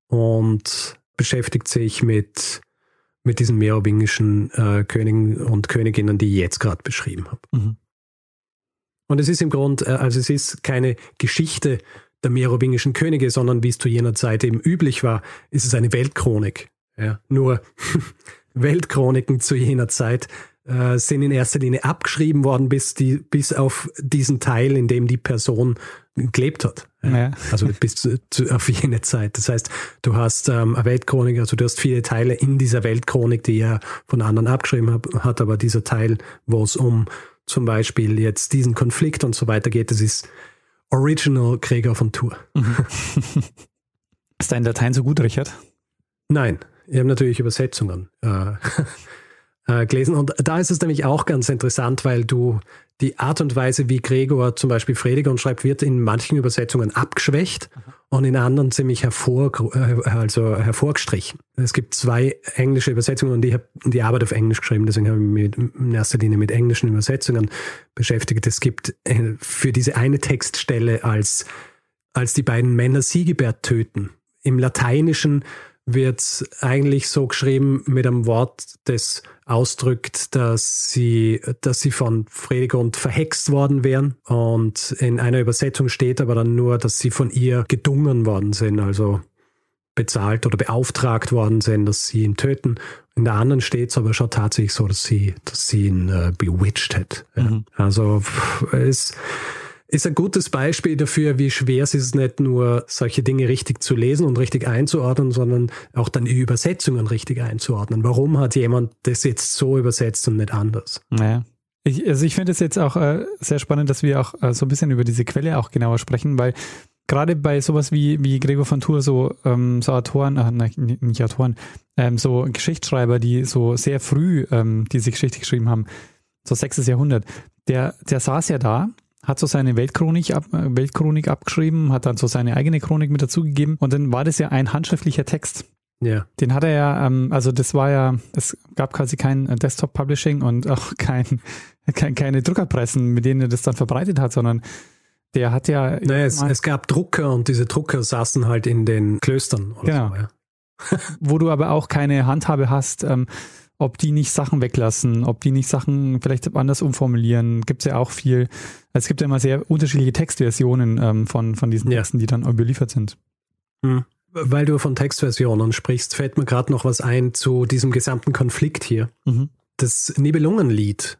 und beschäftigt sich mit, mit diesen merowingischen äh, Königen und Königinnen, die ich jetzt gerade beschrieben habe. Mhm. Und es ist im Grund, äh, also es ist keine Geschichte der merowingischen Könige, sondern wie es zu jener Zeit eben üblich war, ist es eine Weltchronik. Ja, nur Weltchroniken zu jener Zeit äh, sind in erster Linie abgeschrieben worden, bis, die, bis auf diesen Teil, in dem die Person gelebt hat. Ja. Also bis zu, zu, auf jene Zeit. Das heißt, du hast ähm, eine Weltchronik, also du hast viele Teile in dieser Weltchronik, die er von anderen abgeschrieben hat, hat aber dieser Teil, wo es um zum Beispiel jetzt diesen Konflikt und so weiter geht, das ist Original Krieger von Tour. Mhm. ist dein Latein so gut, Richard? Nein, ich habe natürlich Übersetzungen äh, äh, gelesen. Und da ist es nämlich auch ganz interessant, weil du die Art und Weise, wie Gregor zum Beispiel Fredegon schreibt, wird in manchen Übersetzungen abgeschwächt und in anderen ziemlich hervor, äh, also hervorgestrichen. Es gibt zwei englische Übersetzungen und ich habe die Arbeit auf Englisch geschrieben, deswegen habe ich mich in erster Linie mit englischen Übersetzungen beschäftigt. Es gibt äh, für diese eine Textstelle als, als die beiden Männer Sigebert töten. Im Lateinischen wird eigentlich so geschrieben mit einem Wort, das ausdrückt, dass sie, dass sie von Fredegund verhext worden wären. Und in einer Übersetzung steht aber dann nur, dass sie von ihr gedungen worden sind, also bezahlt oder beauftragt worden sind, dass sie ihn töten. In der anderen steht es aber schon tatsächlich so, dass sie, dass sie ihn äh, bewitched hat. Mhm. Also es ist ein gutes Beispiel dafür, wie schwer es ist, nicht nur solche Dinge richtig zu lesen und richtig einzuordnen, sondern auch dann die Übersetzungen richtig einzuordnen. Warum hat jemand das jetzt so übersetzt und nicht anders? Naja. Ich, also ich finde es jetzt auch äh, sehr spannend, dass wir auch äh, so ein bisschen über diese Quelle auch genauer sprechen, weil gerade bei sowas wie, wie Gregor von Tour, so, ähm, so Autoren, äh, nicht Autoren, ähm, so Geschichtsschreiber, die so sehr früh ähm, diese Geschichte geschrieben haben, so sechstes Jahrhundert, der, der saß ja da hat so seine Weltchronik, ab, äh, Weltchronik abgeschrieben, hat dann so seine eigene Chronik mit dazugegeben und dann war das ja ein handschriftlicher Text. Ja. Den hat er ja, ähm, also das war ja, es gab quasi kein Desktop-Publishing und auch kein, kein, keine Druckerpressen, mit denen er das dann verbreitet hat, sondern der hat ja. Naja, es, es, gab Drucker und diese Drucker saßen halt in den Klöstern. genau. So, ja. Wo du aber auch keine Handhabe hast, ähm, ob die nicht Sachen weglassen, ob die nicht Sachen vielleicht anders umformulieren, gibt es ja auch viel. Es gibt ja immer sehr unterschiedliche Textversionen ähm, von, von diesen Texten, ja. die dann überliefert sind. Hm. Weil du von Textversionen sprichst, fällt mir gerade noch was ein zu diesem gesamten Konflikt hier. Mhm. Das Nibelungenlied,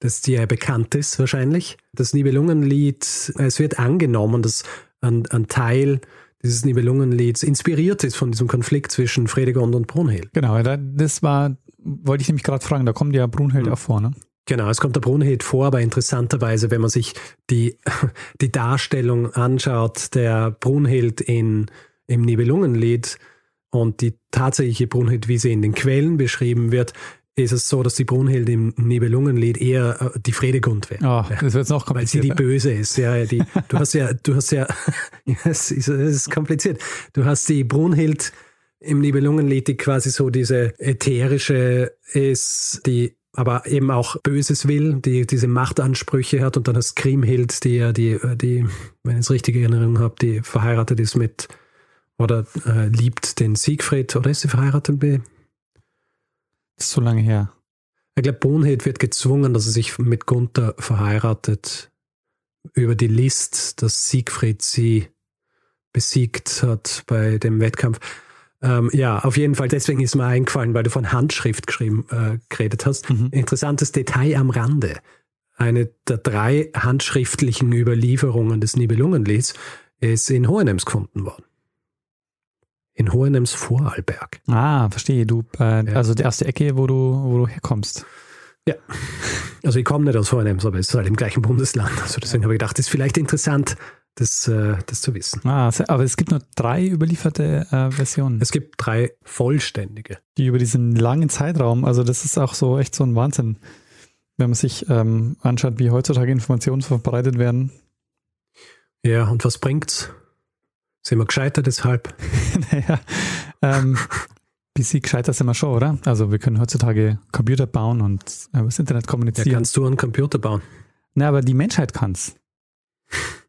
das dir bekannt ist wahrscheinlich. Das Nibelungenlied, es wird angenommen, dass ein, ein Teil dieses Nibelungenlieds inspiriert ist von diesem Konflikt zwischen Fredegond und Brunhild. Genau, das war, wollte ich nämlich gerade fragen, da kommt ja Brunhild mhm. auch vor, ne? Genau, es kommt der Brunhild vor, aber interessanterweise, wenn man sich die, die Darstellung anschaut, der Brunhild in, im Nibelungenlied und die tatsächliche Brunhild, wie sie in den Quellen beschrieben wird, ist es so, dass die Brunhild im Nibelungenlied eher äh, die Fredegund wäre. Oh, das wird noch Weil sie die Böse ist. Ja, die, du hast ja, du hast ja, es ist, es ist kompliziert. Du hast die Brunhild im Nibelungenlied, die quasi so diese ätherische ist, die aber eben auch Böses will, die diese Machtansprüche hat und dann hast Kriemhild, die ja die, die, wenn ich es richtig Erinnerung habe, die verheiratet ist mit oder äh, liebt den Siegfried oder ist sie verheiratet das ist so lange her. Ich glaube, Brunhild wird gezwungen, dass er sich mit Gunther verheiratet über die List, dass Siegfried sie besiegt hat bei dem Wettkampf. Ähm, ja, auf jeden Fall, deswegen ist mir eingefallen, weil du von Handschrift geschrieben, äh, geredet hast. Mhm. Interessantes Detail am Rande. Eine der drei handschriftlichen Überlieferungen des Nibelungenlieds ist in Hohenems gefunden worden in Hohenems Vorarlberg. Ah, verstehe. Du, äh, ja. also die erste Ecke, wo du, wo du herkommst. Ja. Also ich komme nicht aus Hohenems, aber es ist halt im gleichen Bundesland. Also deswegen habe ich gedacht, das ist vielleicht interessant, das, äh, das zu wissen. Ah, aber es gibt nur drei überlieferte äh, Versionen. Es gibt drei vollständige. Die über diesen langen Zeitraum, also das ist auch so echt so ein Wahnsinn, wenn man sich ähm, anschaut, wie heutzutage Informationen verbreitet werden. Ja, und was bringt's? Sind wir gescheiter deshalb? naja, ähm, bisschen gescheiter sind wir schon, oder? Also wir können heutzutage Computer bauen und äh, das Internet kommunizieren. Ja, kannst du einen Computer bauen? Na, aber die Menschheit kann's.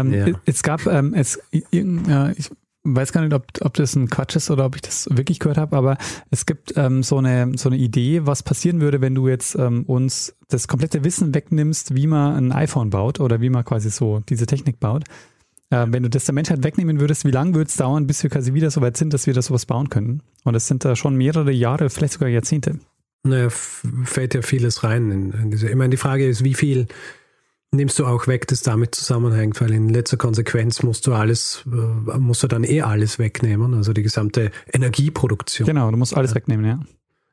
ähm, ja. Es gab, ähm, es, äh, ich weiß gar nicht, ob, ob das ein Quatsch ist oder ob ich das wirklich gehört habe, aber es gibt ähm, so, eine, so eine Idee, was passieren würde, wenn du jetzt ähm, uns das komplette Wissen wegnimmst, wie man ein iPhone baut oder wie man quasi so diese Technik baut. Äh, wenn du das der Menschheit wegnehmen würdest, wie lange würde es dauern, bis wir quasi wieder so weit sind, dass wir das sowas bauen können? Und es sind da schon mehrere Jahre, vielleicht sogar Jahrzehnte. Naja, fällt ja vieles rein. In, in diese, ich meine, die Frage ist, wie viel nimmst du auch weg, das damit zusammenhängt, weil in letzter Konsequenz musst du alles, äh, musst du dann eh alles wegnehmen, also die gesamte Energieproduktion. Genau, du musst alles wegnehmen, ja.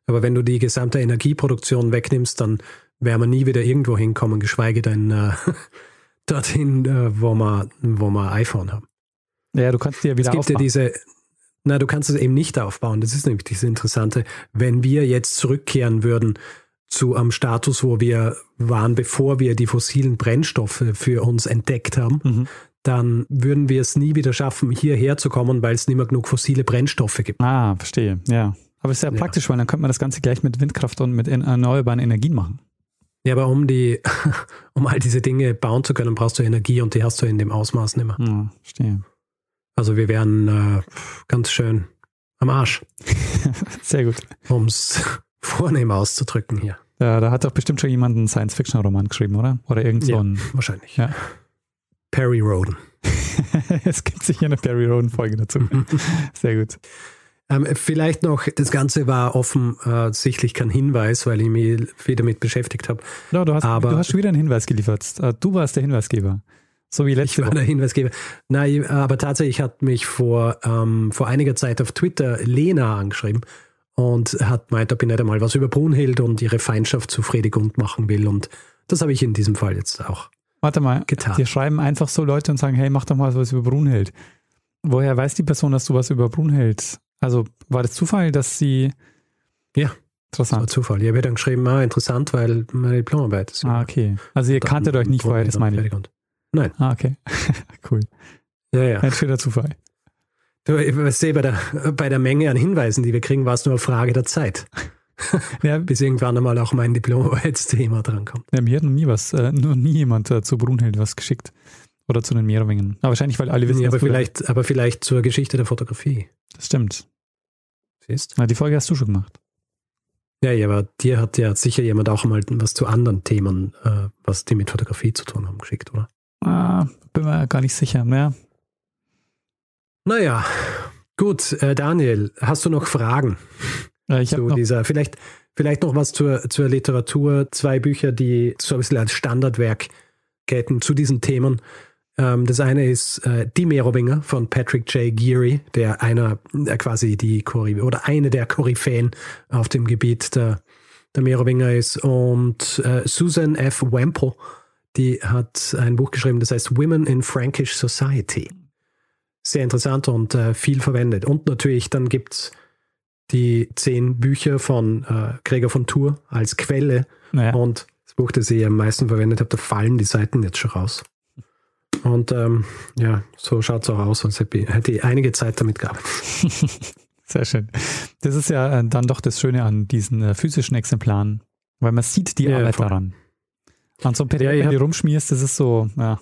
Aber wenn du die gesamte Energieproduktion wegnimmst, dann werden wir nie wieder irgendwo hinkommen, geschweige denn äh, dorthin, äh, wo wir, wo wir iPhone haben. Ja, du kannst dir ja wieder es gibt aufbauen. Ja diese, na, du kannst es eben nicht aufbauen. Das ist nämlich das Interessante. Wenn wir jetzt zurückkehren würden zu einem Status, wo wir waren, bevor wir die fossilen Brennstoffe für uns entdeckt haben, mhm. dann würden wir es nie wieder schaffen, hierher zu kommen, weil es nicht mehr genug fossile Brennstoffe gibt. Ah, verstehe, ja. Aber es ist ja, ja praktisch, weil dann könnte man das Ganze gleich mit Windkraft und mit erneuerbaren Energien machen. Ja, aber um die, um all diese Dinge bauen zu können, brauchst du Energie und die hast du in dem Ausmaß nicht mehr. Ja, verstehe. Also wir wären äh, ganz schön am Arsch. Sehr gut. Um es vornehm auszudrücken hier. Ja, da hat doch bestimmt schon jemand einen Science-Fiction-Roman geschrieben, oder? Oder irgend so ein. Ja, wahrscheinlich. Ja. Perry Roden. es gibt sicher eine Perry Roden-Folge dazu. Sehr gut. Ähm, vielleicht noch, das Ganze war offensichtlich kein Hinweis, weil ich mich viel damit beschäftigt habe. Ja, du, hast, Aber, du hast schon wieder einen Hinweis geliefert. Äh, du warst der Hinweisgeber. So wie letzte Ich war der Hinweisgeber. Nein, aber tatsächlich hat mich vor, ähm, vor einiger Zeit auf Twitter Lena angeschrieben und hat meint, ob ich nicht einmal was über Brunhild und ihre Feindschaft zu Fredegund machen will. Und das habe ich in diesem Fall jetzt auch Warte mal, getan. dir schreiben einfach so Leute und sagen, hey, mach doch mal was über Brunhild. Woher weiß die Person, dass du was über Brunhild also war das Zufall, dass sie. Ja. Interessant. Das war Zufall. Ich habe dann geschrieben, ah, interessant, weil meine Diplomarbeit ist. Ah, okay. Also ihr kanntet euch nicht vorher, das meine ich. Nein. Ah, okay. cool. Ja, ja. Ein schöner Zufall. Ich sehe, bei der, bei der Menge an Hinweisen, die wir kriegen, war es nur eine Frage der Zeit. ja. Bis irgendwann einmal auch mein Diplomarbeitsthema drankommt. Ja, mir hat noch nie was, äh, noch nie jemand äh, zu Brunhild was geschickt. Oder zu den Meerwingen. Aber wahrscheinlich, weil alle wissen, ja, aber vielleicht, aber vielleicht zur Geschichte der Fotografie. Das stimmt. Siehst? Na, die Folge hast du schon gemacht. Ja, ja, aber dir hat ja sicher jemand auch mal was zu anderen Themen, äh, was die mit Fotografie zu tun haben, geschickt, oder? Ah, bin mir gar nicht sicher. Ja. Naja, gut, äh, Daniel, hast du noch Fragen äh, ich zu noch dieser? Vielleicht, vielleicht noch was zur, zur Literatur. Zwei Bücher, die so ein bisschen als Standardwerk gelten zu diesen Themen. Ähm, das eine ist äh, Die Merowinger von Patrick J. Geary, der einer äh, quasi die Koryphäe oder eine der Koryphäen auf dem Gebiet der, der Merowinger ist. Und äh, Susan F. Wemple, die hat ein Buch geschrieben, das heißt Women in Frankish Society. Sehr interessant und äh, viel verwendet. Und natürlich, dann gibt es die zehn Bücher von äh, Gregor von Tour als Quelle. Naja. Und das Buch, das ich am meisten verwendet habe, da fallen die Seiten jetzt schon raus. Und ähm, ja, so schaut es auch aus, als hätte ich, hätte ich einige Zeit damit gearbeitet. Sehr schön. Das ist ja äh, dann doch das Schöne an diesen äh, physischen Exemplaren, weil man sieht die Ja, Arbeit voll. daran. An so einem PDF, Ja, wenn du rumschmierst, das ist so, ja.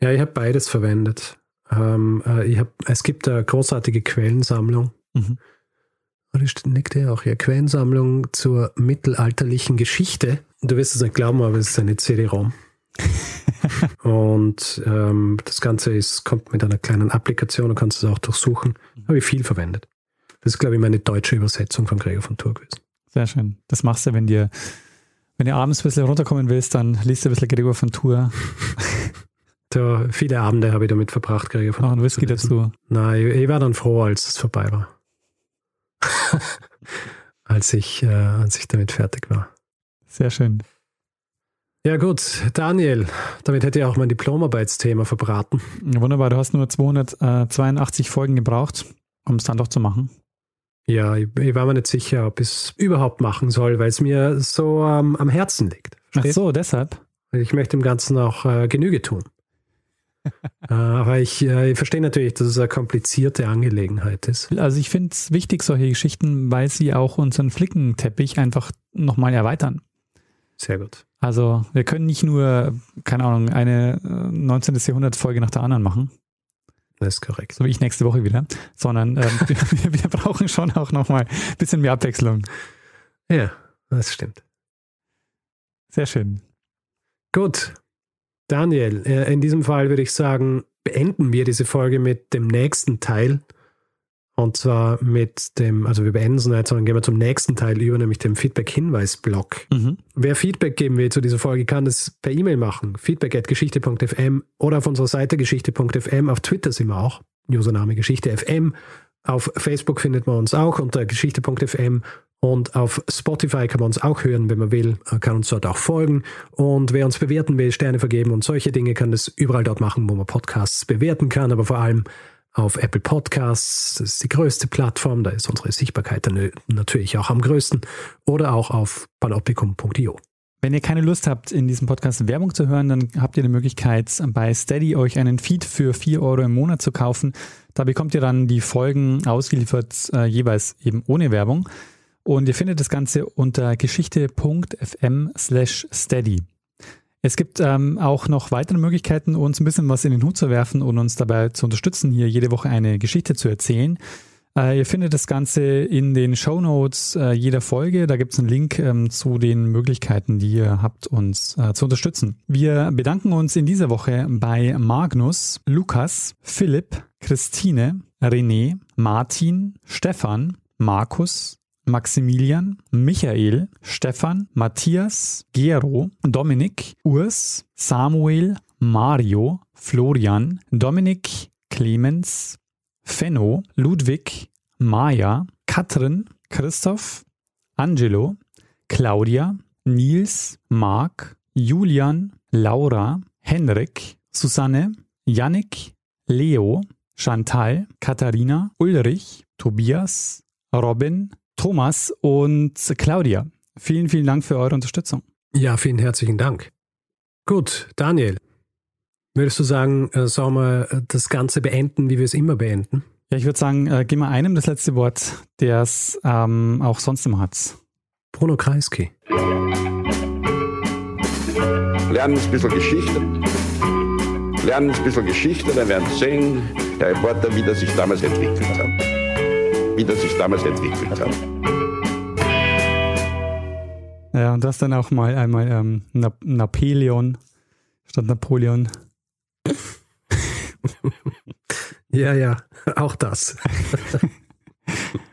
Ja, ich habe beides verwendet. Ähm, äh, hab, es gibt eine großartige Quellensammlung. Mhm. Und ich nickt ja auch hier. Quellensammlung zur mittelalterlichen Geschichte. Du wirst es nicht glauben, aber es ist eine CD-ROM. Und ähm, das Ganze ist, kommt mit einer kleinen Applikation, du kannst es auch durchsuchen. Habe ich viel verwendet. Das ist, glaube ich, meine deutsche Übersetzung von Gregor von Tour gewesen. Sehr schön. Das machst du, wenn dir, wenn du abends ein bisschen runterkommen willst, dann liest du ein bisschen Gregor von Tour, Da, viele Abende habe ich damit verbracht, Gregor von noch ein Whisky dazu. Nein, ich, ich war dann froh, als es vorbei war. als, ich, äh, als ich damit fertig war. Sehr schön. Ja gut, Daniel, damit hätte ich auch mein Diplomarbeitsthema verbraten. Wunderbar, du hast nur 282 Folgen gebraucht, um es dann doch zu machen. Ja, ich, ich war mir nicht sicher, ob ich es überhaupt machen soll, weil es mir so ähm, am Herzen liegt. Ach Verstehst? so, deshalb. Ich möchte dem Ganzen auch äh, Genüge tun. Äh, aber ich, äh, ich verstehe natürlich, dass es eine komplizierte Angelegenheit ist. Also ich finde es wichtig, solche Geschichten, weil sie auch unseren Flickenteppich einfach nochmal erweitern. Sehr gut. Also wir können nicht nur, keine Ahnung, eine äh, 19. Jahrhundert Folge nach der anderen machen, Das ist korrekt. so wie ich nächste Woche wieder, sondern ähm, wir, wir brauchen schon auch nochmal ein bisschen mehr Abwechslung. Ja, das stimmt. Sehr schön. Gut. Daniel, äh, in diesem Fall würde ich sagen, beenden wir diese Folge mit dem nächsten Teil. Und zwar mit dem, also wir beenden es nicht, sondern gehen wir zum nächsten Teil über, nämlich dem Feedback-Hinweis-Blog. Mhm. Wer Feedback geben will zu dieser Folge, kann es per E-Mail machen. Feedback at geschichte.fm oder auf unserer Seite geschichte.fm. Auf Twitter sind wir auch. Username Geschichte FM. Auf Facebook findet man uns auch unter geschichte.fm. Und auf Spotify kann man uns auch hören, wenn man will, kann uns dort auch folgen. Und wer uns bewerten will, Sterne vergeben und solche Dinge, kann das überall dort machen, wo man Podcasts bewerten kann, aber vor allem auf Apple Podcasts. Das ist die größte Plattform, da ist unsere Sichtbarkeit dann natürlich auch am größten. Oder auch auf panoptikum.io. Wenn ihr keine Lust habt, in diesem Podcast Werbung zu hören, dann habt ihr die Möglichkeit, bei Steady euch einen Feed für 4 Euro im Monat zu kaufen. Da bekommt ihr dann die Folgen ausgeliefert, äh, jeweils eben ohne Werbung. Und ihr findet das Ganze unter geschichte.fm slash steady. Es gibt ähm, auch noch weitere Möglichkeiten, uns ein bisschen was in den Hut zu werfen und uns dabei zu unterstützen, hier jede Woche eine Geschichte zu erzählen. Äh, ihr findet das Ganze in den Show Notes äh, jeder Folge. Da gibt es einen Link ähm, zu den Möglichkeiten, die ihr habt, uns äh, zu unterstützen. Wir bedanken uns in dieser Woche bei Magnus, Lukas, Philipp, Christine, René, Martin, Stefan, Markus, Maximilian, Michael, Stefan, Matthias, Gero, Dominik, Urs, Samuel, Mario, Florian, Dominik, Clemens, Fenno, Ludwig, Maja, Katrin, Christoph, Angelo, Claudia, Nils, Marc, Julian, Laura, Henrik, Susanne, Yannick, Leo, Chantal, Katharina, Ulrich, Tobias, Robin, Thomas und Claudia. Vielen, vielen Dank für eure Unterstützung. Ja, vielen herzlichen Dank. Gut, Daniel, würdest du sagen, äh, sollen wir äh, das Ganze beenden, wie wir es immer beenden? Ja, ich würde sagen, äh, gib mal einem das letzte Wort, der es ähm, auch sonst immer hat. Bruno Kreisky. Lernen ein bisschen Geschichte. Lernen ein bisschen Geschichte, dann werden Sie sehen, der Reporter, wie das sich damals entwickelt hat. Wie das sich damals entwickelt hat. Ja, und das dann auch mal einmal ähm, Na Napoleon statt Napoleon. Ja, ja, auch das.